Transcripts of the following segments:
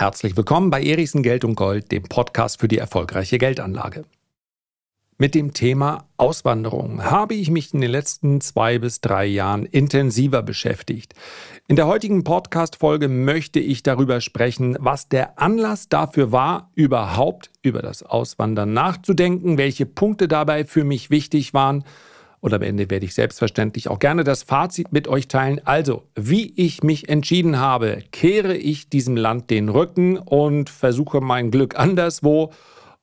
Herzlich willkommen bei Erichsen Geld und Gold, dem Podcast für die erfolgreiche Geldanlage. Mit dem Thema Auswanderung habe ich mich in den letzten zwei bis drei Jahren intensiver beschäftigt. In der heutigen Podcast-Folge möchte ich darüber sprechen, was der Anlass dafür war, überhaupt über das Auswandern nachzudenken, welche Punkte dabei für mich wichtig waren und am Ende werde ich selbstverständlich auch gerne das Fazit mit euch teilen. Also, wie ich mich entschieden habe, kehre ich diesem Land den Rücken und versuche mein Glück anderswo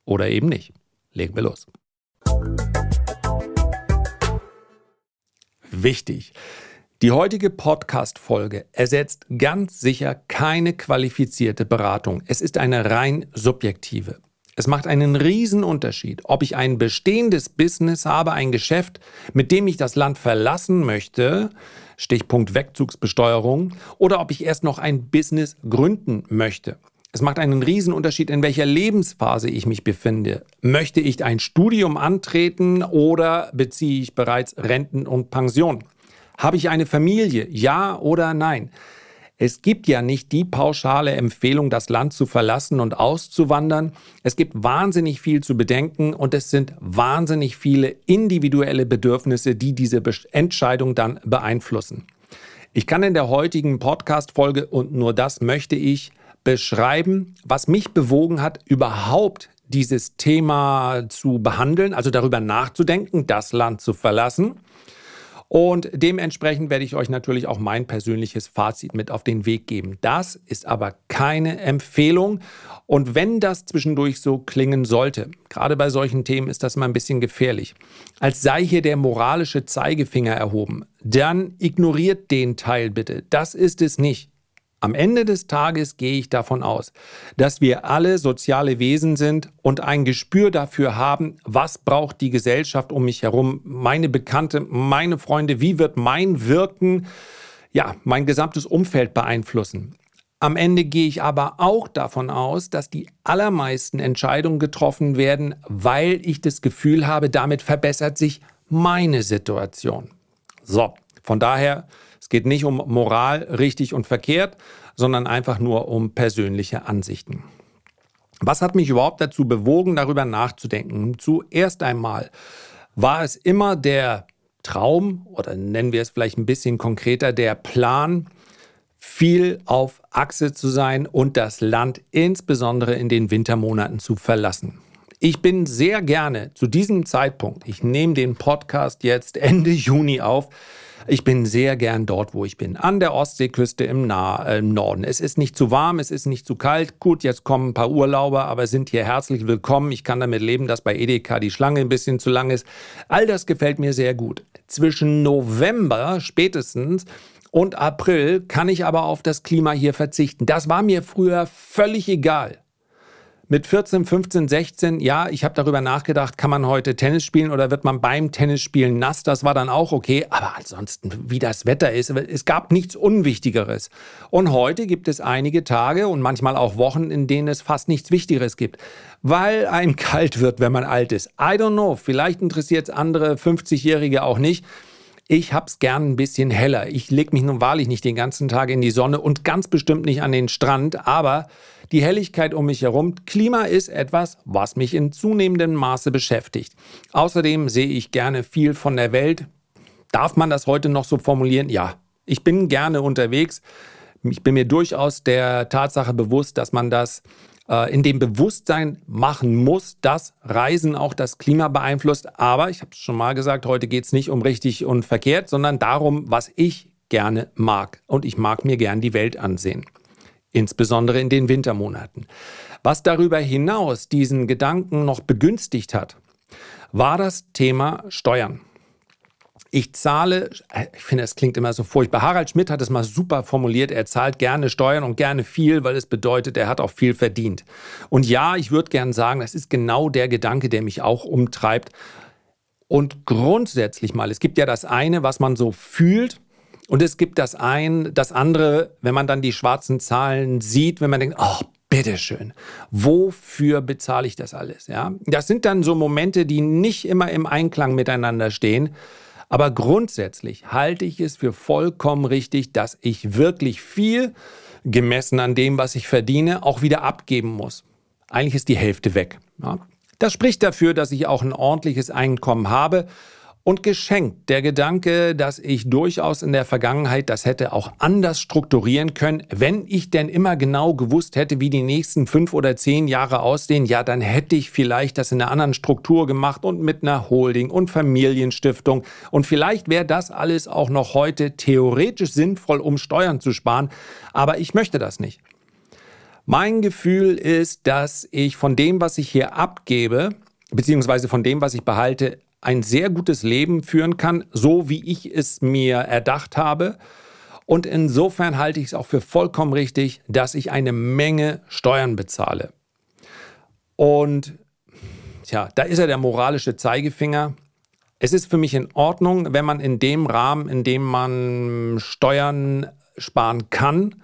oder eben nicht. Legen wir los. Wichtig. Die heutige Podcast-Folge ersetzt ganz sicher keine qualifizierte Beratung. Es ist eine rein subjektive. Es macht einen riesen Unterschied, ob ich ein bestehendes Business habe, ein Geschäft, mit dem ich das Land verlassen möchte, Stichpunkt Wegzugsbesteuerung, oder ob ich erst noch ein Business gründen möchte. Es macht einen riesen Unterschied, in welcher Lebensphase ich mich befinde. Möchte ich ein Studium antreten oder beziehe ich bereits Renten und Pension? Habe ich eine Familie? Ja oder nein? Es gibt ja nicht die pauschale Empfehlung, das Land zu verlassen und auszuwandern. Es gibt wahnsinnig viel zu bedenken und es sind wahnsinnig viele individuelle Bedürfnisse, die diese Entscheidung dann beeinflussen. Ich kann in der heutigen Podcast-Folge und nur das möchte ich beschreiben, was mich bewogen hat, überhaupt dieses Thema zu behandeln, also darüber nachzudenken, das Land zu verlassen. Und dementsprechend werde ich euch natürlich auch mein persönliches Fazit mit auf den Weg geben. Das ist aber keine Empfehlung. Und wenn das zwischendurch so klingen sollte, gerade bei solchen Themen ist das mal ein bisschen gefährlich, als sei hier der moralische Zeigefinger erhoben, dann ignoriert den Teil bitte. Das ist es nicht. Am Ende des Tages gehe ich davon aus, dass wir alle soziale Wesen sind und ein Gespür dafür haben, was braucht die Gesellschaft um mich herum, meine Bekannte, meine Freunde, wie wird mein Wirken, ja, mein gesamtes Umfeld beeinflussen. Am Ende gehe ich aber auch davon aus, dass die allermeisten Entscheidungen getroffen werden, weil ich das Gefühl habe, damit verbessert sich meine Situation. So, von daher es geht nicht um Moral, richtig und verkehrt, sondern einfach nur um persönliche Ansichten. Was hat mich überhaupt dazu bewogen, darüber nachzudenken? Zuerst einmal war es immer der Traum oder nennen wir es vielleicht ein bisschen konkreter, der Plan, viel auf Achse zu sein und das Land insbesondere in den Wintermonaten zu verlassen. Ich bin sehr gerne zu diesem Zeitpunkt, ich nehme den Podcast jetzt Ende Juni auf, ich bin sehr gern dort, wo ich bin. An der Ostseeküste im, nah äh, im Norden. Es ist nicht zu warm, es ist nicht zu kalt. Gut, jetzt kommen ein paar Urlauber, aber sind hier herzlich willkommen. Ich kann damit leben, dass bei Edeka die Schlange ein bisschen zu lang ist. All das gefällt mir sehr gut. Zwischen November spätestens und April kann ich aber auf das Klima hier verzichten. Das war mir früher völlig egal. Mit 14, 15, 16, ja, ich habe darüber nachgedacht, kann man heute Tennis spielen oder wird man beim Tennisspielen nass? Das war dann auch okay. Aber ansonsten, wie das Wetter ist, es gab nichts Unwichtigeres. Und heute gibt es einige Tage und manchmal auch Wochen, in denen es fast nichts Wichtigeres gibt. Weil einem kalt wird, wenn man alt ist. I don't know, vielleicht interessiert es andere 50-Jährige auch nicht. Ich hab's gern ein bisschen heller. Ich leg mich nun wahrlich nicht den ganzen Tag in die Sonne und ganz bestimmt nicht an den Strand, aber die Helligkeit um mich herum, Klima ist etwas, was mich in zunehmendem Maße beschäftigt. Außerdem sehe ich gerne viel von der Welt. Darf man das heute noch so formulieren? Ja, ich bin gerne unterwegs. Ich bin mir durchaus der Tatsache bewusst, dass man das äh, in dem Bewusstsein machen muss, dass Reisen auch das Klima beeinflusst. Aber ich habe es schon mal gesagt, heute geht es nicht um richtig und verkehrt, sondern darum, was ich gerne mag. Und ich mag mir gern die Welt ansehen, insbesondere in den Wintermonaten. Was darüber hinaus diesen Gedanken noch begünstigt hat, war das Thema Steuern. Ich zahle, ich finde, es klingt immer so furchtbar. Harald Schmidt hat es mal super formuliert. Er zahlt gerne Steuern und gerne viel, weil es bedeutet, er hat auch viel verdient. Und ja, ich würde gerne sagen, das ist genau der Gedanke, der mich auch umtreibt. Und grundsätzlich mal, es gibt ja das eine, was man so fühlt. Und es gibt das ein, das andere, wenn man dann die schwarzen Zahlen sieht, wenn man denkt, oh, bitteschön, wofür bezahle ich das alles? Ja, das sind dann so Momente, die nicht immer im Einklang miteinander stehen. Aber grundsätzlich halte ich es für vollkommen richtig, dass ich wirklich viel gemessen an dem, was ich verdiene, auch wieder abgeben muss. Eigentlich ist die Hälfte weg. Ja. Das spricht dafür, dass ich auch ein ordentliches Einkommen habe und geschenkt der Gedanke, dass ich durchaus in der Vergangenheit das hätte auch anders strukturieren können. Wenn ich denn immer genau gewusst hätte, wie die nächsten fünf oder zehn Jahre aussehen, ja, dann hätte ich vielleicht das in einer anderen Struktur gemacht und mit einer Holding und Familienstiftung. Und vielleicht wäre das alles auch noch heute theoretisch sinnvoll, um Steuern zu sparen. Aber ich möchte das nicht. Mein Gefühl ist, dass ich von dem, was ich hier abgebe, beziehungsweise von dem, was ich behalte, ein sehr gutes Leben führen kann, so wie ich es mir erdacht habe. Und insofern halte ich es auch für vollkommen richtig, dass ich eine Menge Steuern bezahle. Und tja, da ist ja der moralische Zeigefinger. Es ist für mich in Ordnung, wenn man in dem Rahmen, in dem man Steuern sparen kann,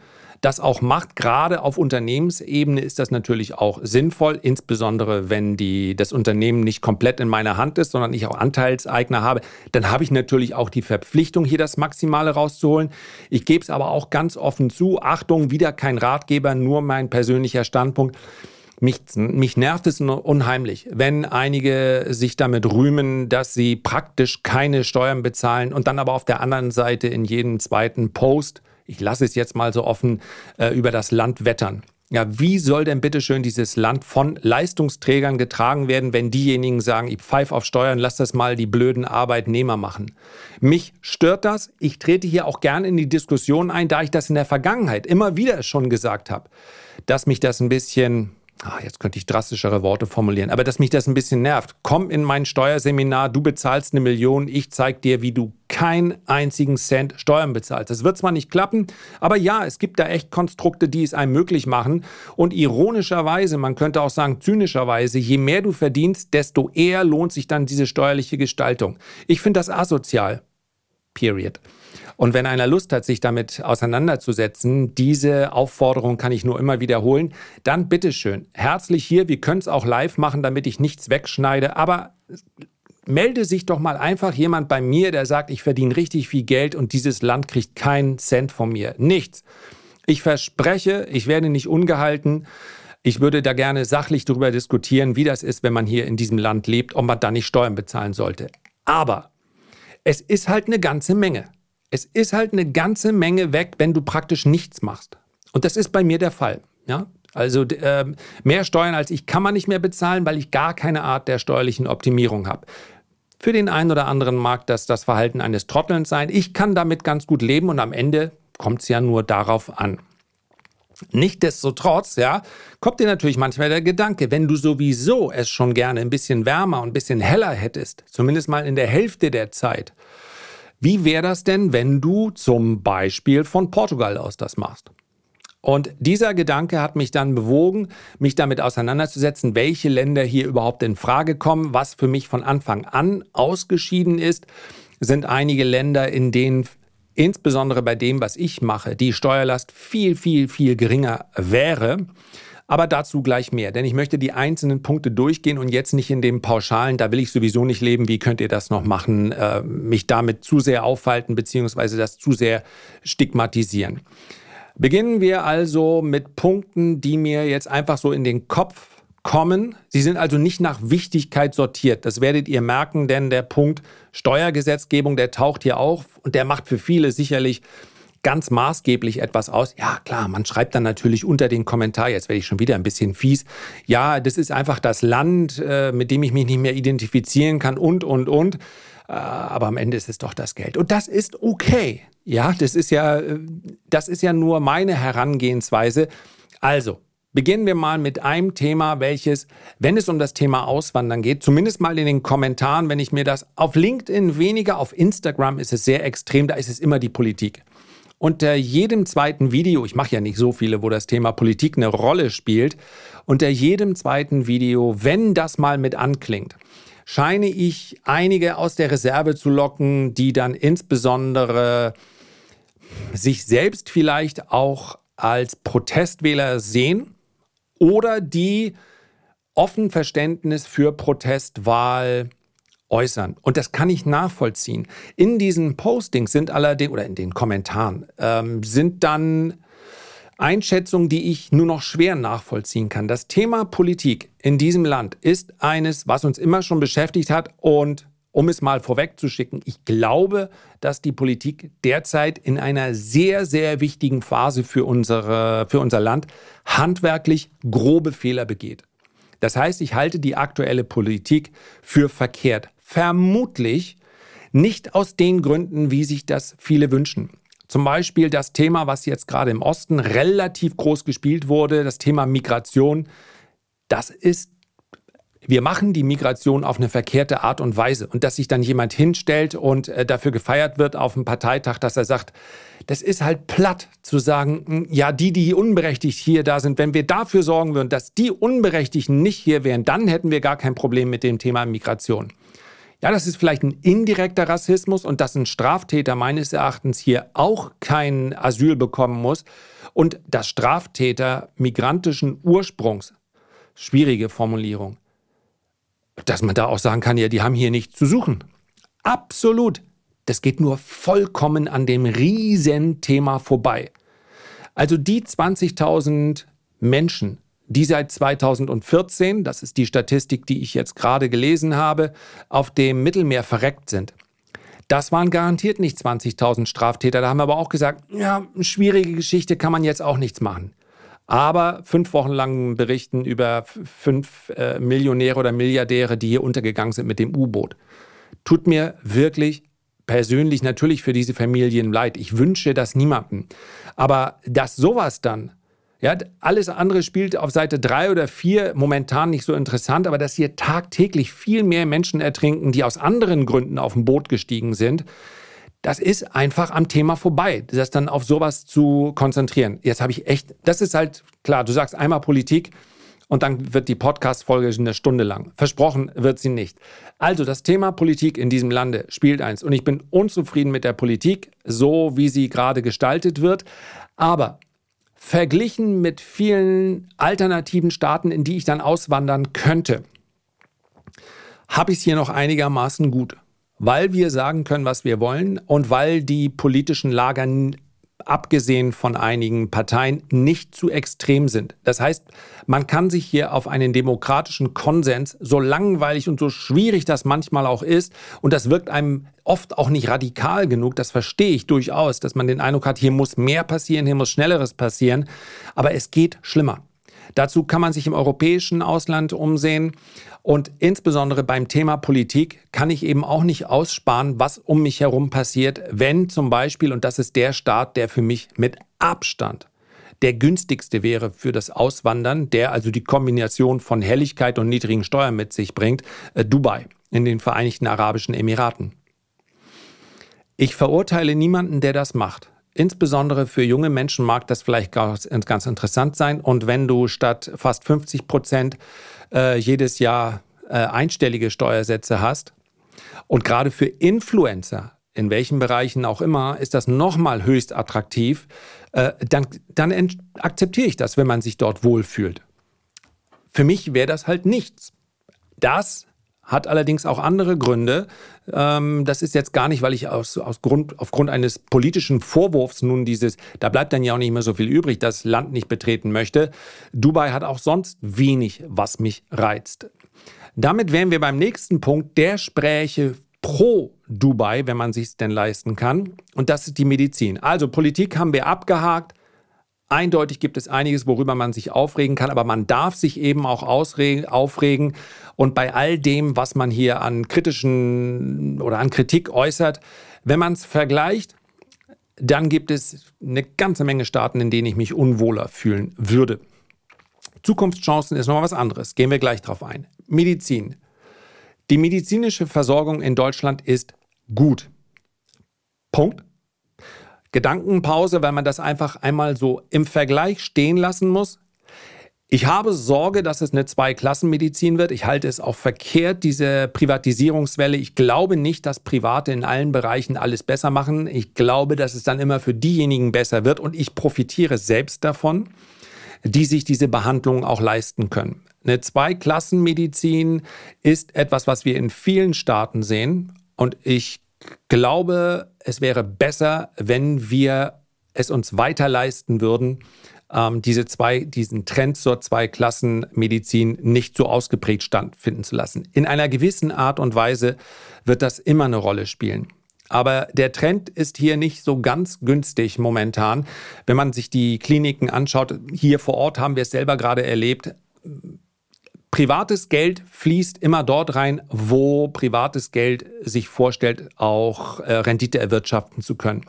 das auch macht. Gerade auf Unternehmensebene ist das natürlich auch sinnvoll, insbesondere wenn die, das Unternehmen nicht komplett in meiner Hand ist, sondern ich auch Anteilseigner habe. Dann habe ich natürlich auch die Verpflichtung, hier das Maximale rauszuholen. Ich gebe es aber auch ganz offen zu. Achtung, wieder kein Ratgeber, nur mein persönlicher Standpunkt. Mich, mich, nervt es unheimlich, wenn einige sich damit rühmen, dass sie praktisch keine Steuern bezahlen und dann aber auf der anderen Seite in jedem zweiten Post ich lasse es jetzt mal so offen, äh, über das Land wettern. Ja, wie soll denn bitte schön dieses Land von Leistungsträgern getragen werden, wenn diejenigen sagen, ich pfeife auf Steuern, lass das mal die blöden Arbeitnehmer machen? Mich stört das. Ich trete hier auch gerne in die Diskussion ein, da ich das in der Vergangenheit immer wieder schon gesagt habe, dass mich das ein bisschen ach, jetzt könnte ich drastischere Worte formulieren, aber dass mich das ein bisschen nervt. Komm in mein Steuerseminar, du bezahlst eine Million, ich zeig dir, wie du keinen einzigen Cent Steuern bezahlst. Das wird zwar nicht klappen, aber ja, es gibt da echt Konstrukte, die es einem möglich machen. Und ironischerweise, man könnte auch sagen zynischerweise, je mehr du verdienst, desto eher lohnt sich dann diese steuerliche Gestaltung. Ich finde das asozial. Period. Und wenn einer Lust hat, sich damit auseinanderzusetzen, diese Aufforderung kann ich nur immer wiederholen, dann bitteschön, herzlich hier, wir können es auch live machen, damit ich nichts wegschneide, aber melde sich doch mal einfach jemand bei mir, der sagt, ich verdiene richtig viel Geld und dieses Land kriegt keinen Cent von mir. Nichts. Ich verspreche, ich werde nicht ungehalten. Ich würde da gerne sachlich darüber diskutieren, wie das ist, wenn man hier in diesem Land lebt, ob man da nicht Steuern bezahlen sollte. Aber es ist halt eine ganze Menge. Es ist halt eine ganze Menge weg, wenn du praktisch nichts machst. Und das ist bei mir der Fall. Ja? Also äh, mehr Steuern als ich kann man nicht mehr bezahlen, weil ich gar keine Art der steuerlichen Optimierung habe. Für den einen oder anderen mag das das Verhalten eines Trottelns sein. Ich kann damit ganz gut leben und am Ende kommt es ja nur darauf an. Nichtsdestotrotz, ja, kommt dir natürlich manchmal der Gedanke, wenn du sowieso es schon gerne ein bisschen wärmer und ein bisschen heller hättest, zumindest mal in der Hälfte der Zeit, wie wäre das denn, wenn du zum Beispiel von Portugal aus das machst? Und dieser Gedanke hat mich dann bewogen, mich damit auseinanderzusetzen, welche Länder hier überhaupt in Frage kommen. Was für mich von Anfang an ausgeschieden ist, sind einige Länder, in denen insbesondere bei dem, was ich mache, die Steuerlast viel, viel, viel geringer wäre. Aber dazu gleich mehr, denn ich möchte die einzelnen Punkte durchgehen und jetzt nicht in dem Pauschalen, da will ich sowieso nicht leben, wie könnt ihr das noch machen, äh, mich damit zu sehr aufhalten beziehungsweise das zu sehr stigmatisieren. Beginnen wir also mit Punkten, die mir jetzt einfach so in den Kopf kommen. Sie sind also nicht nach Wichtigkeit sortiert. Das werdet ihr merken, denn der Punkt Steuergesetzgebung, der taucht hier auf und der macht für viele sicherlich ganz maßgeblich etwas aus. Ja, klar, man schreibt dann natürlich unter den Kommentar, jetzt werde ich schon wieder ein bisschen fies, ja, das ist einfach das Land, äh, mit dem ich mich nicht mehr identifizieren kann und, und, und. Äh, aber am Ende ist es doch das Geld. Und das ist okay. Ja, das ist ja, äh, das ist ja nur meine Herangehensweise. Also, Beginnen wir mal mit einem Thema, welches, wenn es um das Thema Auswandern geht, zumindest mal in den Kommentaren, wenn ich mir das auf LinkedIn weniger, auf Instagram ist es sehr extrem, da ist es immer die Politik. Unter jedem zweiten Video, ich mache ja nicht so viele, wo das Thema Politik eine Rolle spielt, unter jedem zweiten Video, wenn das mal mit anklingt, scheine ich einige aus der Reserve zu locken, die dann insbesondere sich selbst vielleicht auch als Protestwähler sehen oder die offen Verständnis für Protestwahl äußern. Und das kann ich nachvollziehen. In diesen Postings sind allerdings, oder in den Kommentaren, ähm, sind dann Einschätzung, die ich nur noch schwer nachvollziehen kann. Das Thema Politik in diesem Land ist eines, was uns immer schon beschäftigt hat und um es mal vorwegzuschicken, ich glaube, dass die Politik derzeit in einer sehr, sehr wichtigen Phase für, unsere, für unser Land handwerklich grobe Fehler begeht. Das heißt, ich halte die aktuelle Politik für verkehrt. Vermutlich nicht aus den Gründen, wie sich das viele wünschen. Zum Beispiel das Thema, was jetzt gerade im Osten relativ groß gespielt wurde, das Thema Migration. Das ist wir machen die Migration auf eine verkehrte Art und Weise. Und dass sich dann jemand hinstellt und äh, dafür gefeiert wird auf dem Parteitag, dass er sagt, das ist halt platt zu sagen, hm, ja, die, die unberechtigt hier da sind, wenn wir dafür sorgen würden, dass die Unberechtigten nicht hier wären, dann hätten wir gar kein Problem mit dem Thema Migration. Ja, das ist vielleicht ein indirekter Rassismus und dass ein Straftäter meines Erachtens hier auch kein Asyl bekommen muss und dass Straftäter migrantischen Ursprungs, schwierige Formulierung, dass man da auch sagen kann, ja, die haben hier nichts zu suchen. Absolut. Das geht nur vollkommen an dem Riesenthema vorbei. Also die 20.000 Menschen, die seit 2014, das ist die Statistik, die ich jetzt gerade gelesen habe, auf dem Mittelmeer verreckt sind. Das waren garantiert nicht 20.000 Straftäter. Da haben wir aber auch gesagt, ja, schwierige Geschichte kann man jetzt auch nichts machen aber fünf Wochen lang berichten über fünf äh, Millionäre oder Milliardäre, die hier untergegangen sind mit dem U-Boot. Tut mir wirklich persönlich natürlich für diese Familien leid. Ich wünsche das niemandem. Aber dass sowas dann, ja, alles andere spielt auf Seite drei oder vier momentan nicht so interessant, aber dass hier tagtäglich viel mehr Menschen ertrinken, die aus anderen Gründen auf ein Boot gestiegen sind, das ist einfach am Thema vorbei, das dann auf sowas zu konzentrieren. Jetzt habe ich echt, das ist halt klar, du sagst einmal Politik und dann wird die Podcast-Folge eine Stunde lang. Versprochen wird sie nicht. Also das Thema Politik in diesem Lande spielt eins und ich bin unzufrieden mit der Politik, so wie sie gerade gestaltet wird. Aber verglichen mit vielen alternativen Staaten, in die ich dann auswandern könnte, habe ich es hier noch einigermaßen gut. Weil wir sagen können, was wir wollen und weil die politischen Lager abgesehen von einigen Parteien nicht zu extrem sind. Das heißt, man kann sich hier auf einen demokratischen Konsens, so langweilig und so schwierig das manchmal auch ist, und das wirkt einem oft auch nicht radikal genug, das verstehe ich durchaus, dass man den Eindruck hat, hier muss mehr passieren, hier muss schnelleres passieren, aber es geht schlimmer. Dazu kann man sich im europäischen Ausland umsehen. Und insbesondere beim Thema Politik kann ich eben auch nicht aussparen, was um mich herum passiert, wenn zum Beispiel, und das ist der Staat, der für mich mit Abstand der günstigste wäre für das Auswandern, der also die Kombination von Helligkeit und niedrigen Steuern mit sich bringt, äh, Dubai in den Vereinigten Arabischen Emiraten. Ich verurteile niemanden, der das macht. Insbesondere für junge Menschen mag das vielleicht ganz, interessant sein. Und wenn du statt fast 50 Prozent äh, jedes Jahr äh, einstellige Steuersätze hast und gerade für Influencer, in welchen Bereichen auch immer, ist das nochmal höchst attraktiv, äh, dann, dann akzeptiere ich das, wenn man sich dort wohlfühlt. Für mich wäre das halt nichts. Das hat allerdings auch andere Gründe. Ähm, das ist jetzt gar nicht, weil ich aus, aus Grund, aufgrund eines politischen Vorwurfs nun dieses, da bleibt dann ja auch nicht mehr so viel übrig, das Land nicht betreten möchte. Dubai hat auch sonst wenig, was mich reizt. Damit wären wir beim nächsten Punkt, der spräche pro Dubai, wenn man sich denn leisten kann. Und das ist die Medizin. Also Politik haben wir abgehakt. Eindeutig gibt es einiges, worüber man sich aufregen kann, aber man darf sich eben auch aufregen. Und bei all dem, was man hier an kritischen oder an Kritik äußert, wenn man es vergleicht, dann gibt es eine ganze Menge Staaten, in denen ich mich unwohler fühlen würde. Zukunftschancen ist nochmal was anderes. Gehen wir gleich drauf ein. Medizin. Die medizinische Versorgung in Deutschland ist gut. Punkt. Gedankenpause, weil man das einfach einmal so im Vergleich stehen lassen muss. Ich habe Sorge, dass es eine Zweiklassenmedizin wird. Ich halte es auch verkehrt, diese Privatisierungswelle. Ich glaube nicht, dass Private in allen Bereichen alles besser machen. Ich glaube, dass es dann immer für diejenigen besser wird und ich profitiere selbst davon, die sich diese Behandlungen auch leisten können. Eine Zweiklassenmedizin ist etwas, was wir in vielen Staaten sehen und ich glaube, es wäre besser, wenn wir es uns weiter leisten würden, ähm, diese zwei, diesen Trend zur Zweiklassenmedizin nicht so ausgeprägt stattfinden zu lassen. In einer gewissen Art und Weise wird das immer eine Rolle spielen. Aber der Trend ist hier nicht so ganz günstig momentan. Wenn man sich die Kliniken anschaut, hier vor Ort haben wir es selber gerade erlebt. Privates Geld fließt immer dort rein, wo privates Geld sich vorstellt, auch äh, Rendite erwirtschaften zu können.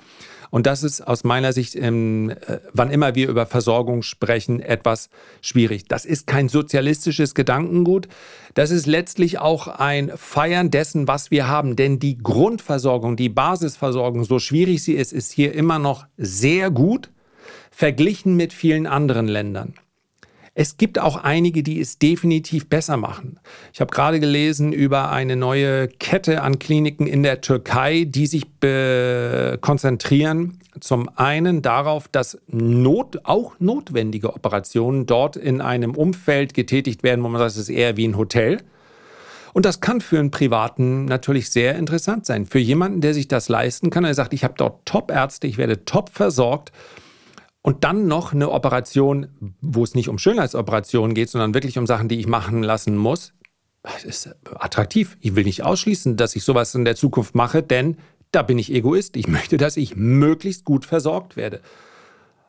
Und das ist aus meiner Sicht, ähm, äh, wann immer wir über Versorgung sprechen, etwas schwierig. Das ist kein sozialistisches Gedankengut. Das ist letztlich auch ein Feiern dessen, was wir haben. Denn die Grundversorgung, die Basisversorgung, so schwierig sie ist, ist hier immer noch sehr gut verglichen mit vielen anderen Ländern. Es gibt auch einige, die es definitiv besser machen. Ich habe gerade gelesen über eine neue Kette an Kliniken in der Türkei, die sich konzentrieren zum einen darauf, dass not, auch notwendige Operationen dort in einem Umfeld getätigt werden, wo man sagt, es ist eher wie ein Hotel. Und das kann für einen Privaten natürlich sehr interessant sein. Für jemanden, der sich das leisten kann, der sagt, ich habe dort Top-Ärzte, ich werde top versorgt und dann noch eine Operation, wo es nicht um Schönheitsoperationen geht, sondern wirklich um Sachen, die ich machen lassen muss. Das ist attraktiv. Ich will nicht ausschließen, dass ich sowas in der Zukunft mache, denn da bin ich Egoist. Ich möchte, dass ich möglichst gut versorgt werde.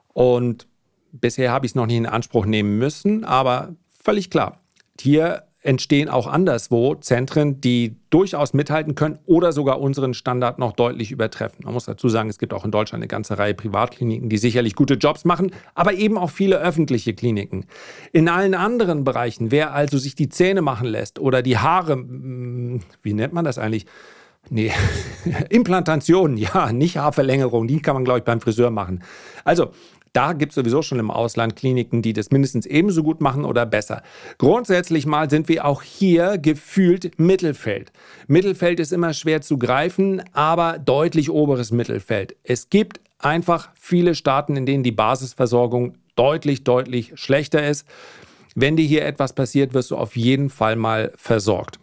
Und bisher habe ich es noch nicht in Anspruch nehmen müssen, aber völlig klar. Hier entstehen auch anderswo Zentren, die durchaus mithalten können oder sogar unseren Standard noch deutlich übertreffen. Man muss dazu sagen, es gibt auch in Deutschland eine ganze Reihe Privatkliniken, die sicherlich gute Jobs machen, aber eben auch viele öffentliche Kliniken. In allen anderen Bereichen, wer also sich die Zähne machen lässt oder die Haare, wie nennt man das eigentlich? Nee, Implantation, ja, nicht Haarverlängerung, die kann man, glaube ich, beim Friseur machen. Also, da gibt es sowieso schon im Ausland Kliniken, die das mindestens ebenso gut machen oder besser. Grundsätzlich mal sind wir auch hier gefühlt Mittelfeld. Mittelfeld ist immer schwer zu greifen, aber deutlich oberes Mittelfeld. Es gibt einfach viele Staaten, in denen die Basisversorgung deutlich, deutlich schlechter ist. Wenn dir hier etwas passiert, wirst du auf jeden Fall mal versorgt.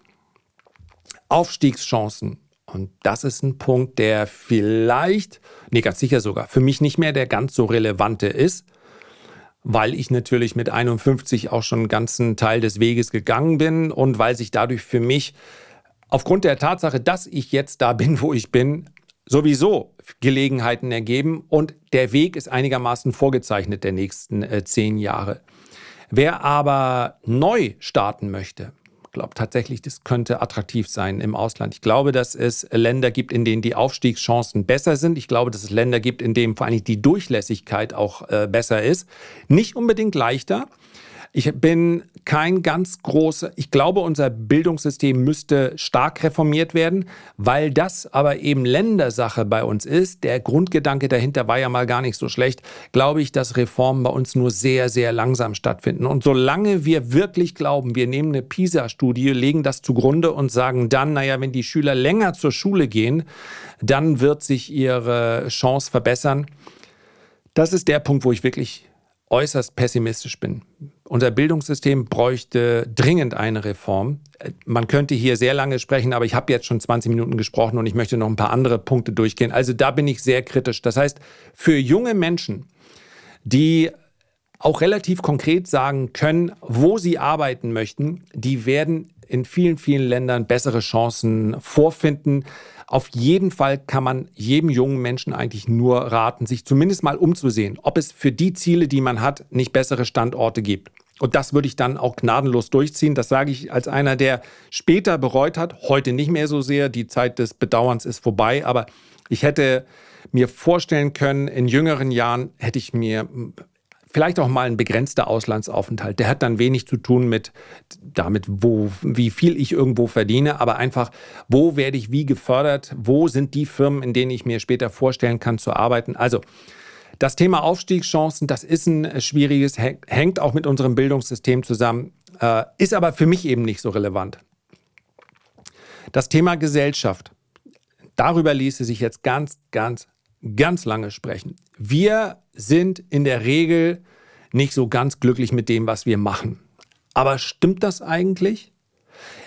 Aufstiegschancen und das ist ein Punkt, der vielleicht, nee, ganz sicher sogar, für mich nicht mehr der ganz so relevante ist, weil ich natürlich mit 51 auch schon einen ganzen Teil des Weges gegangen bin und weil sich dadurch für mich aufgrund der Tatsache, dass ich jetzt da bin, wo ich bin, sowieso Gelegenheiten ergeben und der Weg ist einigermaßen vorgezeichnet der nächsten äh, zehn Jahre. Wer aber neu starten möchte, glaube tatsächlich, das könnte attraktiv sein im Ausland. Ich glaube, dass es Länder gibt, in denen die Aufstiegschancen besser sind. Ich glaube, dass es Länder gibt, in denen vor allem die Durchlässigkeit auch äh, besser ist. Nicht unbedingt leichter. Ich bin kein ganz großer, ich glaube, unser Bildungssystem müsste stark reformiert werden, weil das aber eben Ländersache bei uns ist. Der Grundgedanke dahinter war ja mal gar nicht so schlecht. Glaube ich, dass Reformen bei uns nur sehr, sehr langsam stattfinden. Und solange wir wirklich glauben, wir nehmen eine PISA-Studie, legen das zugrunde und sagen dann, naja, wenn die Schüler länger zur Schule gehen, dann wird sich ihre Chance verbessern. Das ist der Punkt, wo ich wirklich äußerst pessimistisch bin. Unser Bildungssystem bräuchte dringend eine Reform. Man könnte hier sehr lange sprechen, aber ich habe jetzt schon 20 Minuten gesprochen und ich möchte noch ein paar andere Punkte durchgehen. Also da bin ich sehr kritisch. Das heißt, für junge Menschen, die auch relativ konkret sagen können, wo sie arbeiten möchten, die werden in vielen, vielen Ländern bessere Chancen vorfinden. Auf jeden Fall kann man jedem jungen Menschen eigentlich nur raten, sich zumindest mal umzusehen, ob es für die Ziele, die man hat, nicht bessere Standorte gibt. Und das würde ich dann auch gnadenlos durchziehen. Das sage ich als einer, der später bereut hat, heute nicht mehr so sehr. Die Zeit des Bedauerns ist vorbei. Aber ich hätte mir vorstellen können, in jüngeren Jahren hätte ich mir vielleicht auch mal ein begrenzter Auslandsaufenthalt. Der hat dann wenig zu tun mit damit, wo, wie viel ich irgendwo verdiene, aber einfach, wo werde ich wie gefördert? Wo sind die Firmen, in denen ich mir später vorstellen kann zu arbeiten? Also, das Thema Aufstiegschancen, das ist ein schwieriges, hängt auch mit unserem Bildungssystem zusammen, äh, ist aber für mich eben nicht so relevant. Das Thema Gesellschaft, darüber ließe sich jetzt ganz, ganz, ganz lange sprechen. Wir sind in der Regel nicht so ganz glücklich mit dem, was wir machen. Aber stimmt das eigentlich?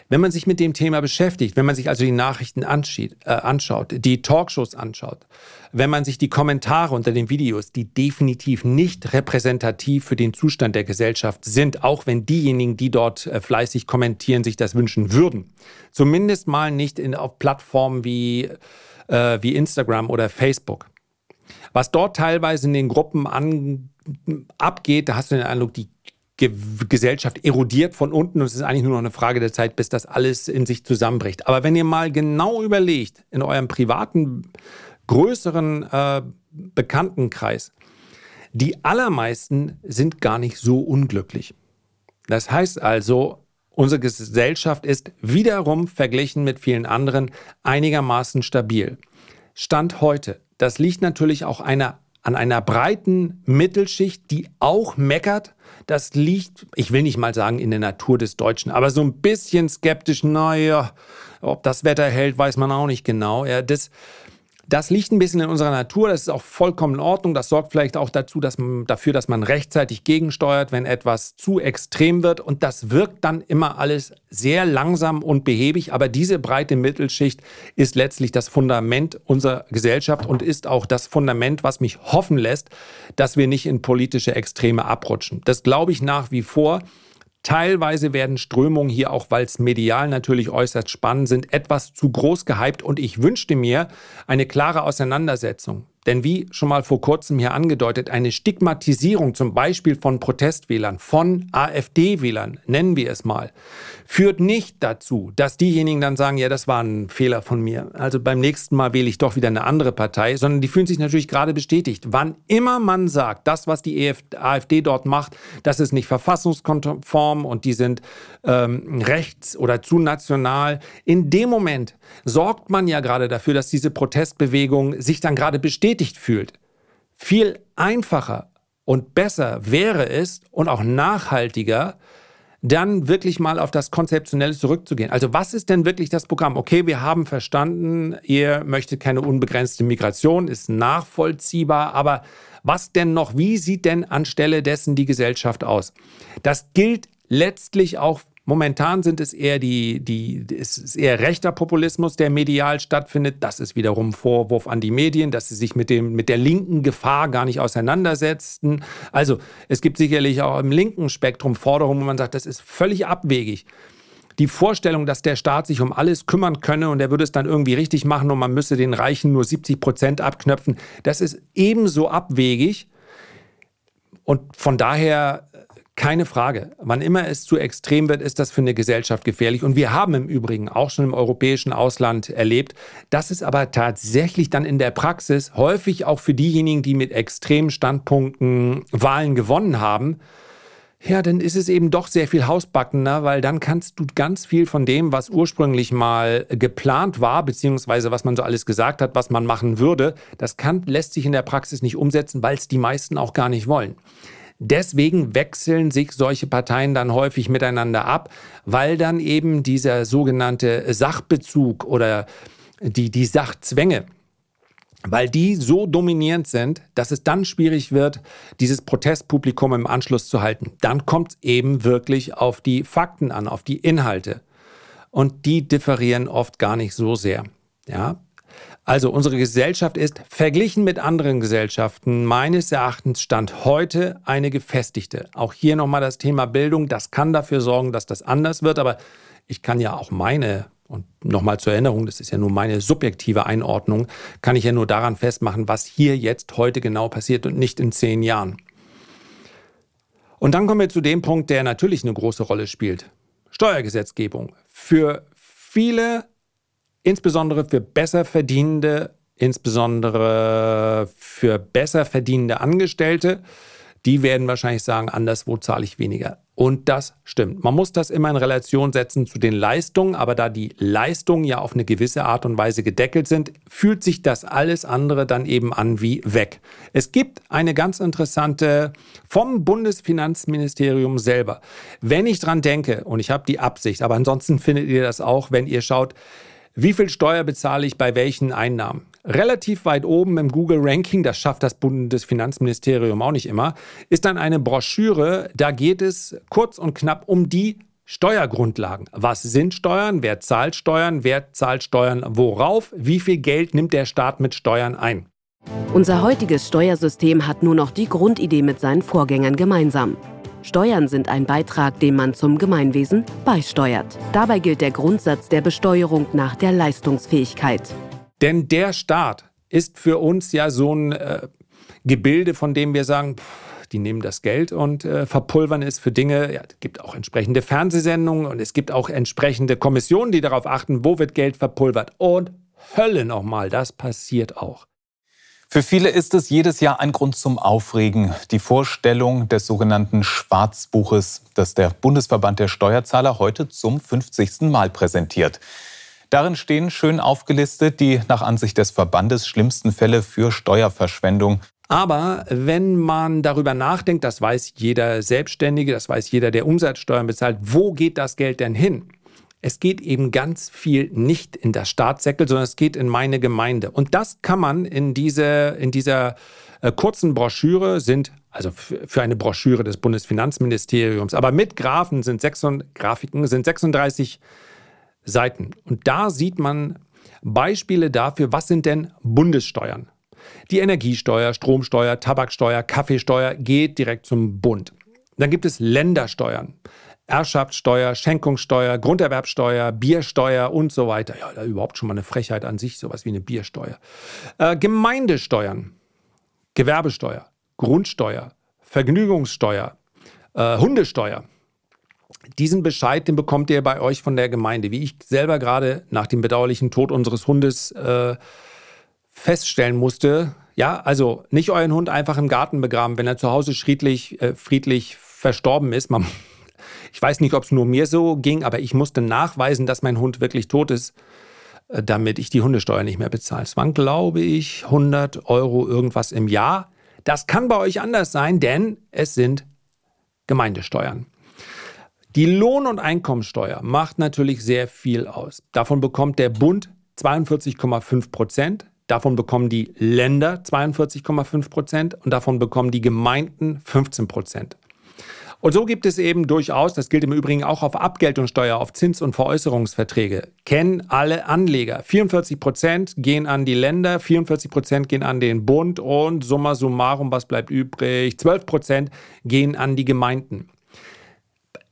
Wenn man sich mit dem Thema beschäftigt, wenn man sich also die Nachrichten anschied, äh, anschaut, die Talkshows anschaut, wenn man sich die Kommentare unter den Videos, die definitiv nicht repräsentativ für den Zustand der Gesellschaft sind, auch wenn diejenigen, die dort äh, fleißig kommentieren, sich das wünschen würden, zumindest mal nicht in, auf Plattformen wie, äh, wie Instagram oder Facebook. Was dort teilweise in den Gruppen an, abgeht, da hast du den Eindruck, die Ge Gesellschaft erodiert von unten und es ist eigentlich nur noch eine Frage der Zeit, bis das alles in sich zusammenbricht. Aber wenn ihr mal genau überlegt, in eurem privaten, größeren äh, Bekanntenkreis, die allermeisten sind gar nicht so unglücklich. Das heißt also, unsere Gesellschaft ist wiederum verglichen mit vielen anderen einigermaßen stabil. Stand heute. Das liegt natürlich auch einer an einer breiten Mittelschicht, die auch meckert. Das liegt, ich will nicht mal sagen in der Natur des Deutschen, aber so ein bisschen skeptisch, naja, ob das Wetter hält, weiß man auch nicht genau. Ja, das, das liegt ein bisschen in unserer Natur, das ist auch vollkommen in Ordnung. Das sorgt vielleicht auch dazu, dass man, dafür, dass man rechtzeitig gegensteuert, wenn etwas zu extrem wird. Und das wirkt dann immer alles sehr langsam und behäbig. Aber diese breite Mittelschicht ist letztlich das Fundament unserer Gesellschaft und ist auch das Fundament, was mich hoffen lässt, dass wir nicht in politische Extreme abrutschen. Das glaube ich nach wie vor. Teilweise werden Strömungen hier, auch weil es medial natürlich äußerst spannend sind, etwas zu groß gehypt und ich wünschte mir eine klare Auseinandersetzung denn wie schon mal vor kurzem hier angedeutet, eine Stigmatisierung zum Beispiel von Protestwählern, von AfD-Wählern, nennen wir es mal, führt nicht dazu, dass diejenigen dann sagen, ja, das war ein Fehler von mir. Also beim nächsten Mal wähle ich doch wieder eine andere Partei, sondern die fühlen sich natürlich gerade bestätigt. Wann immer man sagt, das, was die AfD dort macht, das ist nicht verfassungskonform und die sind ähm, rechts oder zu national, in dem Moment sorgt man ja gerade dafür, dass diese Protestbewegung sich dann gerade bestätigt bestätigt fühlt. Viel einfacher und besser wäre es und auch nachhaltiger, dann wirklich mal auf das Konzeptionelle zurückzugehen. Also was ist denn wirklich das Programm? Okay, wir haben verstanden, ihr möchtet keine unbegrenzte Migration, ist nachvollziehbar, aber was denn noch? Wie sieht denn anstelle dessen die Gesellschaft aus? Das gilt letztlich auch Momentan sind es eher die, die, es ist eher rechter Populismus, der medial stattfindet. Das ist wiederum Vorwurf an die Medien, dass sie sich mit, dem, mit der linken Gefahr gar nicht auseinandersetzten. Also es gibt sicherlich auch im linken Spektrum Forderungen, wo man sagt, das ist völlig abwegig die Vorstellung, dass der Staat sich um alles kümmern könne und er würde es dann irgendwie richtig machen und man müsse den Reichen nur 70 Prozent abknöpfen, das ist ebenso abwegig. Und von daher keine Frage. Wann immer es zu extrem wird, ist das für eine Gesellschaft gefährlich. Und wir haben im Übrigen auch schon im europäischen Ausland erlebt, dass es aber tatsächlich dann in der Praxis häufig auch für diejenigen, die mit extremen Standpunkten Wahlen gewonnen haben, ja, dann ist es eben doch sehr viel hausbackener, weil dann kannst du ganz viel von dem, was ursprünglich mal geplant war, beziehungsweise was man so alles gesagt hat, was man machen würde, das kann, lässt sich in der Praxis nicht umsetzen, weil es die meisten auch gar nicht wollen. Deswegen wechseln sich solche Parteien dann häufig miteinander ab, weil dann eben dieser sogenannte Sachbezug oder die, die Sachzwänge, weil die so dominierend sind, dass es dann schwierig wird, dieses Protestpublikum im Anschluss zu halten. Dann kommt es eben wirklich auf die Fakten an, auf die Inhalte. Und die differieren oft gar nicht so sehr. Ja, also unsere Gesellschaft ist verglichen mit anderen Gesellschaften meines Erachtens Stand heute eine gefestigte. Auch hier nochmal das Thema Bildung. Das kann dafür sorgen, dass das anders wird. Aber ich kann ja auch meine, und nochmal zur Erinnerung, das ist ja nur meine subjektive Einordnung, kann ich ja nur daran festmachen, was hier jetzt heute genau passiert und nicht in zehn Jahren. Und dann kommen wir zu dem Punkt, der natürlich eine große Rolle spielt. Steuergesetzgebung. Für viele insbesondere für besser verdienende, insbesondere für besser verdienende Angestellte, die werden wahrscheinlich sagen, anderswo zahle ich weniger. Und das stimmt. Man muss das immer in Relation setzen zu den Leistungen, aber da die Leistungen ja auf eine gewisse Art und Weise gedeckelt sind, fühlt sich das alles andere dann eben an wie weg. Es gibt eine ganz interessante vom Bundesfinanzministerium selber. Wenn ich dran denke, und ich habe die Absicht, aber ansonsten findet ihr das auch, wenn ihr schaut, wie viel Steuer bezahle ich bei welchen Einnahmen? Relativ weit oben im Google-Ranking, das schafft das Bundesfinanzministerium auch nicht immer, ist dann eine Broschüre, da geht es kurz und knapp um die Steuergrundlagen. Was sind Steuern? Wer zahlt Steuern? Wer zahlt Steuern worauf? Wie viel Geld nimmt der Staat mit Steuern ein? Unser heutiges Steuersystem hat nur noch die Grundidee mit seinen Vorgängern gemeinsam. Steuern sind ein Beitrag, den man zum Gemeinwesen beisteuert. Dabei gilt der Grundsatz der Besteuerung nach der Leistungsfähigkeit. Denn der Staat ist für uns ja so ein äh, Gebilde, von dem wir sagen, pff, die nehmen das Geld und äh, verpulvern es für Dinge. Ja, es gibt auch entsprechende Fernsehsendungen und es gibt auch entsprechende Kommissionen, die darauf achten, wo wird Geld verpulvert. Und Hölle nochmal, das passiert auch. Für viele ist es jedes Jahr ein Grund zum Aufregen. Die Vorstellung des sogenannten Schwarzbuches, das der Bundesverband der Steuerzahler heute zum 50. Mal präsentiert. Darin stehen schön aufgelistet die nach Ansicht des Verbandes schlimmsten Fälle für Steuerverschwendung. Aber wenn man darüber nachdenkt, das weiß jeder Selbstständige, das weiß jeder, der Umsatzsteuern bezahlt, wo geht das Geld denn hin? Es geht eben ganz viel nicht in das Staatssäckel, sondern es geht in meine Gemeinde. Und das kann man in, diese, in dieser äh, kurzen Broschüre sind, also für eine Broschüre des Bundesfinanzministeriums, aber mit Graphen sind, 600, Grafiken sind 36 Seiten. Und da sieht man Beispiele dafür, was sind denn Bundessteuern? Die Energiesteuer, Stromsteuer, Tabaksteuer, Kaffeesteuer geht direkt zum Bund. Dann gibt es Ländersteuern. Erbschaftssteuer, Schenkungssteuer, Grunderwerbsteuer, Biersteuer und so weiter. Ja, überhaupt schon mal eine Frechheit an sich, sowas wie eine Biersteuer. Äh, Gemeindesteuern, Gewerbesteuer, Grundsteuer, Vergnügungssteuer, äh, Hundesteuer. Diesen Bescheid, den bekommt ihr bei euch von der Gemeinde. Wie ich selber gerade nach dem bedauerlichen Tod unseres Hundes äh, feststellen musste, ja, also nicht euren Hund einfach im Garten begraben, wenn er zu Hause friedlich, äh, friedlich verstorben ist. Man ich weiß nicht, ob es nur mir so ging, aber ich musste nachweisen, dass mein Hund wirklich tot ist, äh, damit ich die Hundesteuer nicht mehr bezahle. Es waren, glaube ich, 100 Euro irgendwas im Jahr. Das kann bei euch anders sein, denn es sind Gemeindesteuern. Die Lohn- und Einkommensteuer macht natürlich sehr viel aus. Davon bekommt der Bund 42,5 Prozent, davon bekommen die Länder 42,5 Prozent und davon bekommen die Gemeinden 15 Prozent. Und so gibt es eben durchaus, das gilt im Übrigen auch auf Abgeltungssteuer, auf Zins- und Veräußerungsverträge, kennen alle Anleger. 44 Prozent gehen an die Länder, 44 Prozent gehen an den Bund und summa summarum, was bleibt übrig? 12 Prozent gehen an die Gemeinden.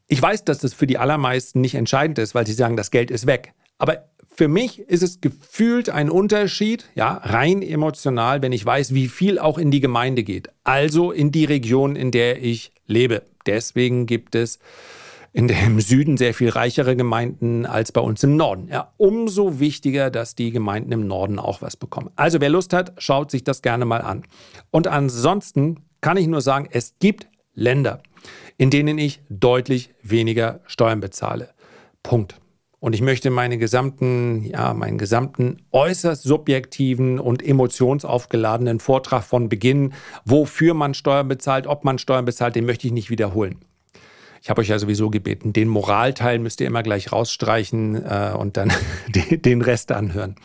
Ich weiß, dass das für die allermeisten nicht entscheidend ist, weil sie sagen, das Geld ist weg. Aber für mich ist es gefühlt ein Unterschied, ja, rein emotional, wenn ich weiß, wie viel auch in die Gemeinde geht. Also in die Region, in der ich lebe. Deswegen gibt es in dem Süden sehr viel reichere Gemeinden als bei uns im Norden. Ja, umso wichtiger, dass die Gemeinden im Norden auch was bekommen. Also wer Lust hat, schaut sich das gerne mal an. Und ansonsten kann ich nur sagen, es gibt Länder, in denen ich deutlich weniger Steuern bezahle. Punkt. Und ich möchte meine gesamten, ja, meinen gesamten äußerst subjektiven und emotionsaufgeladenen Vortrag von Beginn, wofür man Steuern bezahlt, ob man Steuern bezahlt, den möchte ich nicht wiederholen. Ich habe euch ja sowieso gebeten, den Moralteil müsst ihr immer gleich rausstreichen äh, und dann den Rest anhören.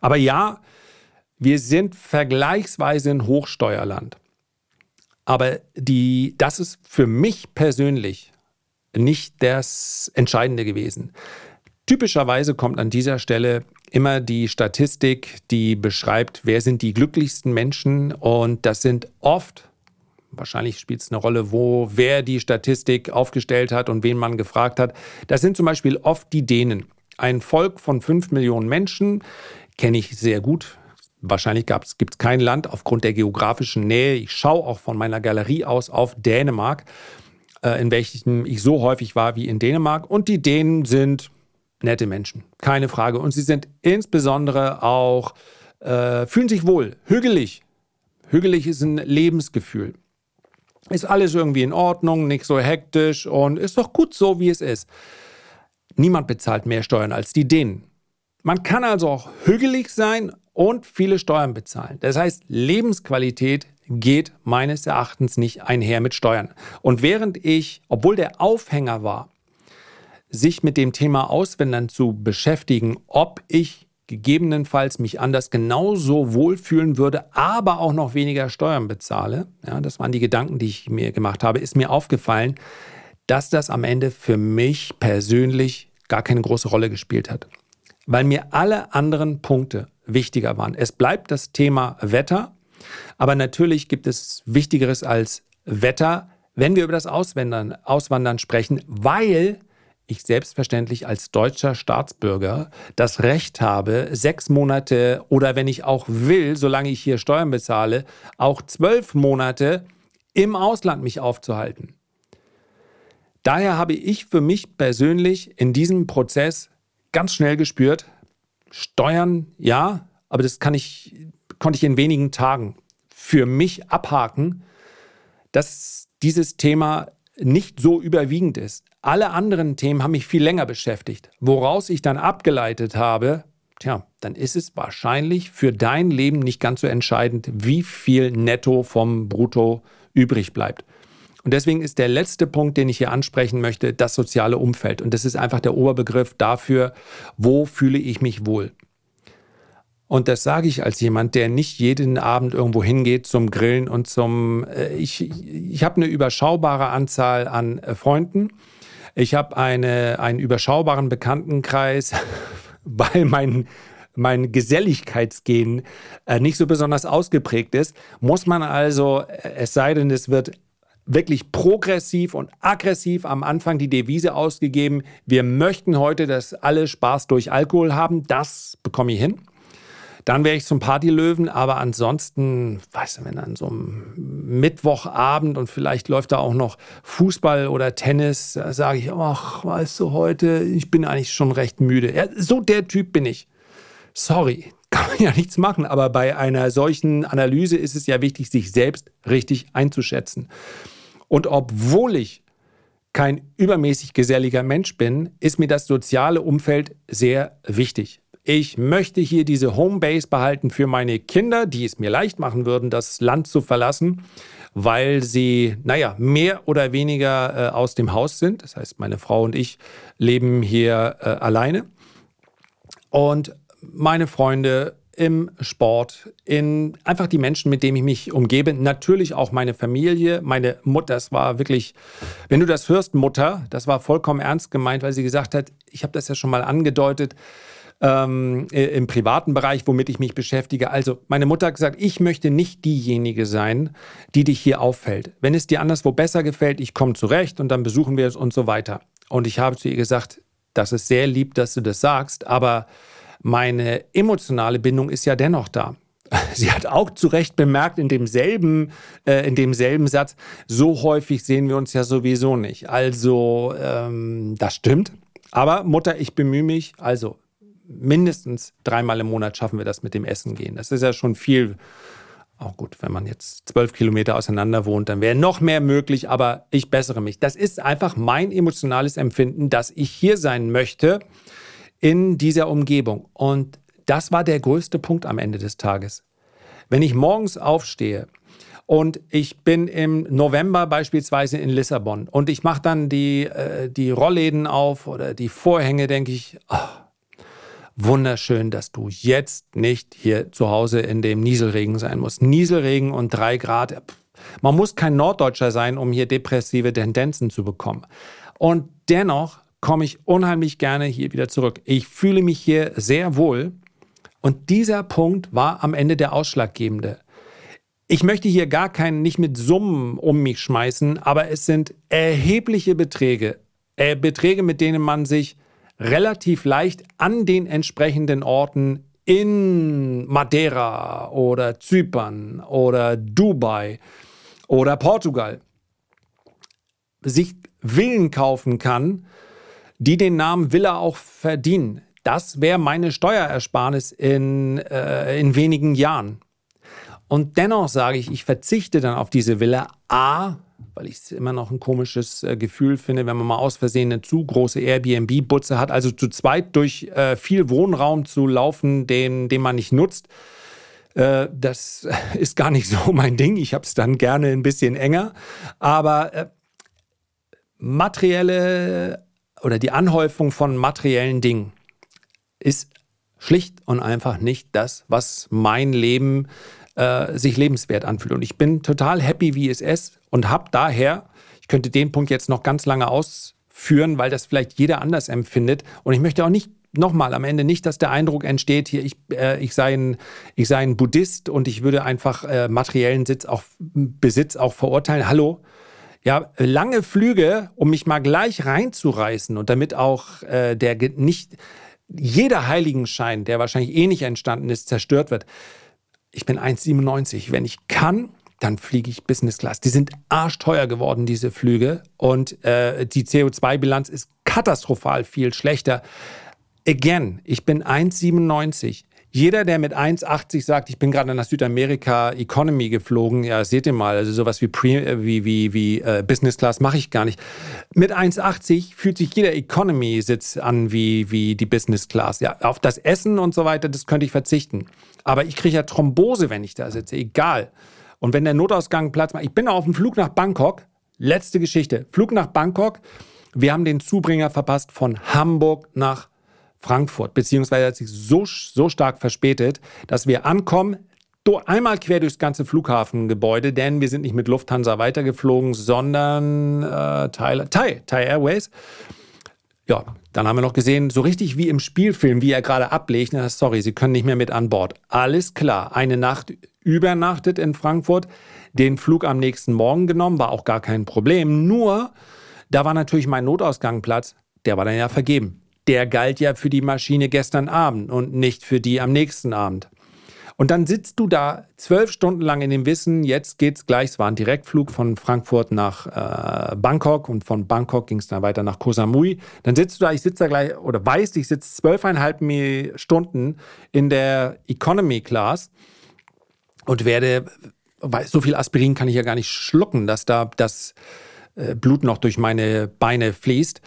Aber ja, wir sind vergleichsweise ein Hochsteuerland. Aber die, das ist für mich persönlich nicht das Entscheidende gewesen. Typischerweise kommt an dieser Stelle immer die Statistik, die beschreibt, wer sind die glücklichsten Menschen. Und das sind oft, wahrscheinlich spielt es eine Rolle, wo wer die Statistik aufgestellt hat und wen man gefragt hat. Das sind zum Beispiel oft die Dänen. Ein Volk von fünf Millionen Menschen kenne ich sehr gut. Wahrscheinlich gibt es kein Land aufgrund der geografischen Nähe. Ich schaue auch von meiner Galerie aus auf Dänemark, äh, in welchem ich so häufig war wie in Dänemark. Und die Dänen sind nette Menschen, keine Frage. Und sie sind insbesondere auch, äh, fühlen sich wohl, hügelig. Hügelig ist ein Lebensgefühl. Ist alles irgendwie in Ordnung, nicht so hektisch und ist doch gut so, wie es ist. Niemand bezahlt mehr Steuern als die Dänen. Man kann also auch hügelig sein und viele Steuern bezahlen. Das heißt, Lebensqualität geht meines Erachtens nicht einher mit Steuern. Und während ich, obwohl der Aufhänger war, sich mit dem Thema Auswändern zu beschäftigen, ob ich gegebenenfalls mich anders genauso wohlfühlen würde, aber auch noch weniger Steuern bezahle. Ja, das waren die Gedanken, die ich mir gemacht habe, ist mir aufgefallen, dass das am Ende für mich persönlich gar keine große Rolle gespielt hat, weil mir alle anderen Punkte wichtiger waren. Es bleibt das Thema Wetter, aber natürlich gibt es Wichtigeres als Wetter, wenn wir über das Auswandern, Auswandern sprechen, weil ich selbstverständlich als deutscher Staatsbürger das Recht habe, sechs Monate oder wenn ich auch will, solange ich hier Steuern bezahle, auch zwölf Monate im Ausland mich aufzuhalten. Daher habe ich für mich persönlich in diesem Prozess ganz schnell gespürt, Steuern ja, aber das kann ich, konnte ich in wenigen Tagen für mich abhaken, dass dieses Thema nicht so überwiegend ist. Alle anderen Themen haben mich viel länger beschäftigt. Woraus ich dann abgeleitet habe, tja, dann ist es wahrscheinlich für dein Leben nicht ganz so entscheidend, wie viel netto vom Brutto übrig bleibt. Und deswegen ist der letzte Punkt, den ich hier ansprechen möchte, das soziale Umfeld. Und das ist einfach der Oberbegriff dafür, wo fühle ich mich wohl. Und das sage ich als jemand, der nicht jeden Abend irgendwo hingeht zum Grillen und zum... Äh, ich ich habe eine überschaubare Anzahl an äh, Freunden. Ich habe eine, einen überschaubaren Bekanntenkreis, weil mein, mein Geselligkeitsgehen äh, nicht so besonders ausgeprägt ist. Muss man also, äh, es sei denn, es wird wirklich progressiv und aggressiv am Anfang die Devise ausgegeben, wir möchten heute, dass alle Spaß durch Alkohol haben. Das bekomme ich hin. Dann wäre ich zum Partylöwen, aber ansonsten, weißt du, wenn an so einem Mittwochabend und vielleicht läuft da auch noch Fußball oder Tennis, da sage ich, ach, weißt du, heute, ich bin eigentlich schon recht müde. Ja, so der Typ bin ich. Sorry, kann man ja nichts machen, aber bei einer solchen Analyse ist es ja wichtig, sich selbst richtig einzuschätzen. Und obwohl ich kein übermäßig geselliger Mensch bin, ist mir das soziale Umfeld sehr wichtig. Ich möchte hier diese Homebase behalten für meine Kinder, die es mir leicht machen würden, das Land zu verlassen, weil sie, naja, mehr oder weniger äh, aus dem Haus sind. Das heißt, meine Frau und ich leben hier äh, alleine. Und meine Freunde im Sport, in einfach die Menschen, mit denen ich mich umgebe, natürlich auch meine Familie, meine Mutter, das war wirklich, wenn du das hörst, Mutter, das war vollkommen ernst gemeint, weil sie gesagt hat, ich habe das ja schon mal angedeutet, ähm, im privaten Bereich, womit ich mich beschäftige. Also meine Mutter hat gesagt, ich möchte nicht diejenige sein, die dich hier auffällt. Wenn es dir anderswo besser gefällt, ich komme zurecht und dann besuchen wir es und so weiter. Und ich habe zu ihr gesagt, das ist sehr lieb, dass du das sagst, aber meine emotionale Bindung ist ja dennoch da. Sie hat auch zu Recht bemerkt in demselben, äh, in demselben Satz, so häufig sehen wir uns ja sowieso nicht. Also, ähm, das stimmt. Aber Mutter, ich bemühe mich. Also, mindestens dreimal im Monat schaffen wir das mit dem Essen gehen. Das ist ja schon viel. Auch gut, wenn man jetzt zwölf Kilometer auseinander wohnt, dann wäre noch mehr möglich, aber ich bessere mich. Das ist einfach mein emotionales Empfinden, dass ich hier sein möchte in dieser Umgebung. Und das war der größte Punkt am Ende des Tages. Wenn ich morgens aufstehe und ich bin im November beispielsweise in Lissabon und ich mache dann die, äh, die Rollläden auf oder die Vorhänge, denke ich, oh, wunderschön, dass du jetzt nicht hier zu Hause in dem Nieselregen sein musst. Nieselregen und drei Grad. Man muss kein Norddeutscher sein, um hier depressive Tendenzen zu bekommen. Und dennoch komme ich unheimlich gerne hier wieder zurück. Ich fühle mich hier sehr wohl. Und dieser Punkt war am Ende der ausschlaggebende. Ich möchte hier gar keinen, nicht mit Summen um mich schmeißen, aber es sind erhebliche Beträge. Äh, Beträge, mit denen man sich relativ leicht an den entsprechenden Orten in Madeira oder Zypern oder Dubai oder Portugal sich Villen kaufen kann, die den Namen Villa auch verdienen. Das wäre meine Steuerersparnis in, äh, in wenigen Jahren. Und dennoch sage ich, ich verzichte dann auf diese Villa A, weil ich es immer noch ein komisches äh, Gefühl finde, wenn man mal aus Versehen eine zu große Airbnb-Butze hat, also zu zweit durch äh, viel Wohnraum zu laufen, den, den man nicht nutzt. Äh, das ist gar nicht so mein Ding. Ich habe es dann gerne ein bisschen enger. Aber äh, materielle oder die Anhäufung von materiellen Dingen ist schlicht und einfach nicht das, was mein Leben äh, sich lebenswert anfühlt. Und ich bin total happy, wie es ist und habe daher, Ich könnte den Punkt jetzt noch ganz lange ausführen, weil das vielleicht jeder anders empfindet. Und ich möchte auch nicht nochmal am Ende nicht, dass der Eindruck entsteht, hier ich, äh, ich, sei ein, ich sei ein Buddhist und ich würde einfach äh, materiellen Sitz auch, Besitz auch verurteilen. Hallo? Ja, lange Flüge, um mich mal gleich reinzureißen und damit auch äh, der nicht jeder Heiligenschein, der wahrscheinlich eh nicht entstanden ist, zerstört wird. Ich bin 1,97. Wenn ich kann, dann fliege ich Business Class. Die sind arschteuer geworden, diese Flüge. Und äh, die CO2-Bilanz ist katastrophal viel schlechter. Again, ich bin 1,97. Jeder, der mit 1,80 sagt, ich bin gerade nach Südamerika Economy geflogen, ja, seht ihr mal, also sowas wie, Pre, äh, wie, wie, wie äh, Business Class mache ich gar nicht. Mit 1,80 fühlt sich jeder Economy-Sitz an wie, wie die Business Class. Ja, auf das Essen und so weiter, das könnte ich verzichten. Aber ich kriege ja Thrombose, wenn ich da sitze, egal. Und wenn der Notausgang Platz macht, ich bin auf dem Flug nach Bangkok, letzte Geschichte, Flug nach Bangkok, wir haben den Zubringer verpasst von Hamburg nach Frankfurt, beziehungsweise hat sich so, so stark verspätet, dass wir ankommen, einmal quer durchs ganze Flughafengebäude, denn wir sind nicht mit Lufthansa weitergeflogen, sondern äh, Thai, Thai, Airways. Ja, dann haben wir noch gesehen, so richtig wie im Spielfilm, wie er gerade ablegt. Na, sorry, Sie können nicht mehr mit an Bord. Alles klar, eine Nacht übernachtet in Frankfurt, den Flug am nächsten Morgen genommen, war auch gar kein Problem. Nur, da war natürlich mein Notausgangplatz, der war dann ja vergeben der galt ja für die Maschine gestern Abend und nicht für die am nächsten Abend. Und dann sitzt du da zwölf Stunden lang in dem Wissen, jetzt geht's gleich, es war ein Direktflug von Frankfurt nach äh, Bangkok und von Bangkok ging es dann weiter nach Koh Samui. Dann sitzt du da, ich sitze da gleich, oder weißt, ich sitze zwölfeinhalb Stunden in der Economy Class und werde, weil so viel Aspirin kann ich ja gar nicht schlucken, dass da das äh, Blut noch durch meine Beine fließt.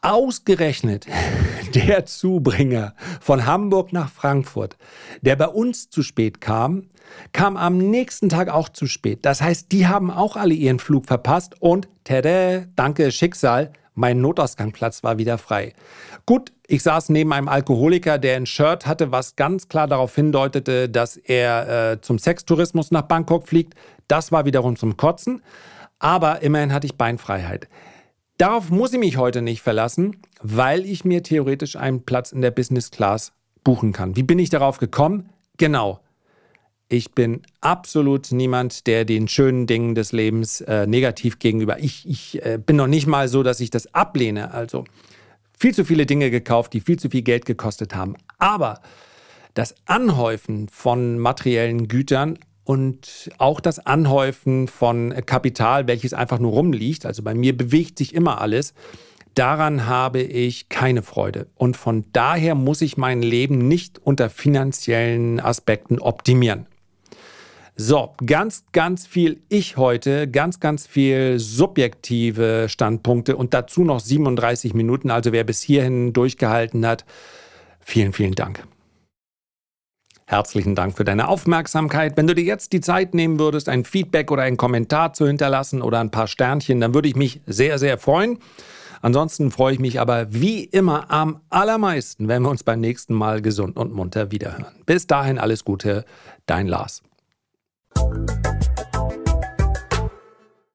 Ausgerechnet der Zubringer von Hamburg nach Frankfurt, der bei uns zu spät kam, kam am nächsten Tag auch zu spät. Das heißt, die haben auch alle ihren Flug verpasst und tada, danke Schicksal, mein Notausgangplatz war wieder frei. Gut, ich saß neben einem Alkoholiker, der ein Shirt hatte, was ganz klar darauf hindeutete, dass er äh, zum Sextourismus nach Bangkok fliegt. Das war wiederum zum Kotzen. Aber immerhin hatte ich Beinfreiheit. Darauf muss ich mich heute nicht verlassen, weil ich mir theoretisch einen Platz in der Business Class buchen kann. Wie bin ich darauf gekommen? Genau. Ich bin absolut niemand, der den schönen Dingen des Lebens äh, negativ gegenüber. Ich, ich äh, bin noch nicht mal so, dass ich das ablehne. Also viel zu viele Dinge gekauft, die viel zu viel Geld gekostet haben. Aber das Anhäufen von materiellen Gütern und auch das Anhäufen von Kapital, welches einfach nur rumliegt, also bei mir bewegt sich immer alles, daran habe ich keine Freude. Und von daher muss ich mein Leben nicht unter finanziellen Aspekten optimieren. So, ganz, ganz viel Ich heute, ganz, ganz viel subjektive Standpunkte und dazu noch 37 Minuten. Also wer bis hierhin durchgehalten hat, vielen, vielen Dank. Herzlichen Dank für deine Aufmerksamkeit. Wenn du dir jetzt die Zeit nehmen würdest, ein Feedback oder einen Kommentar zu hinterlassen oder ein paar Sternchen, dann würde ich mich sehr, sehr freuen. Ansonsten freue ich mich aber wie immer am allermeisten, wenn wir uns beim nächsten Mal gesund und munter wiederhören. Bis dahin alles Gute, dein Lars. you